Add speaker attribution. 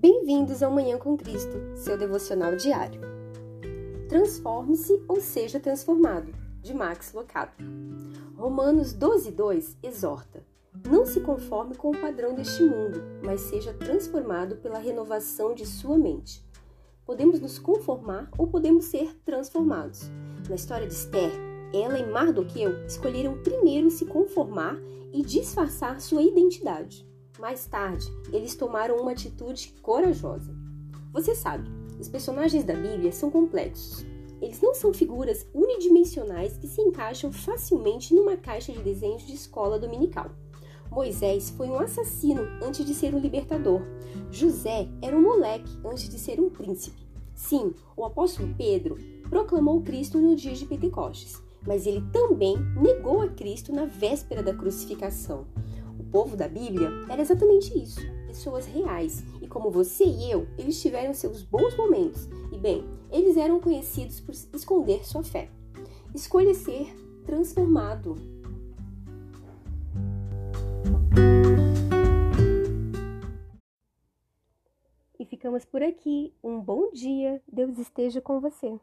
Speaker 1: Bem-vindos ao Manhã com Cristo, seu devocional diário. Transforme-se ou seja transformado, de Max Lucado. Romanos 12:2 exorta: Não se conforme com o padrão deste mundo, mas seja transformado pela renovação de sua mente. Podemos nos conformar ou podemos ser transformados. Na história de Esther, ela e Mardoqueu escolheram primeiro se conformar e disfarçar sua identidade. Mais tarde, eles tomaram uma atitude corajosa. Você sabe, os personagens da Bíblia são complexos. Eles não são figuras unidimensionais que se encaixam facilmente numa caixa de desenhos de escola dominical. Moisés foi um assassino antes de ser um libertador. José era um moleque antes de ser um príncipe. Sim, o apóstolo Pedro proclamou Cristo no dia de Pentecostes, mas ele também negou a Cristo na véspera da crucificação povo da Bíblia era exatamente isso, pessoas reais. E como você e eu, eles tiveram seus bons momentos. E bem, eles eram conhecidos por esconder sua fé. Escolha ser transformado. E ficamos por aqui. Um bom dia. Deus esteja com você.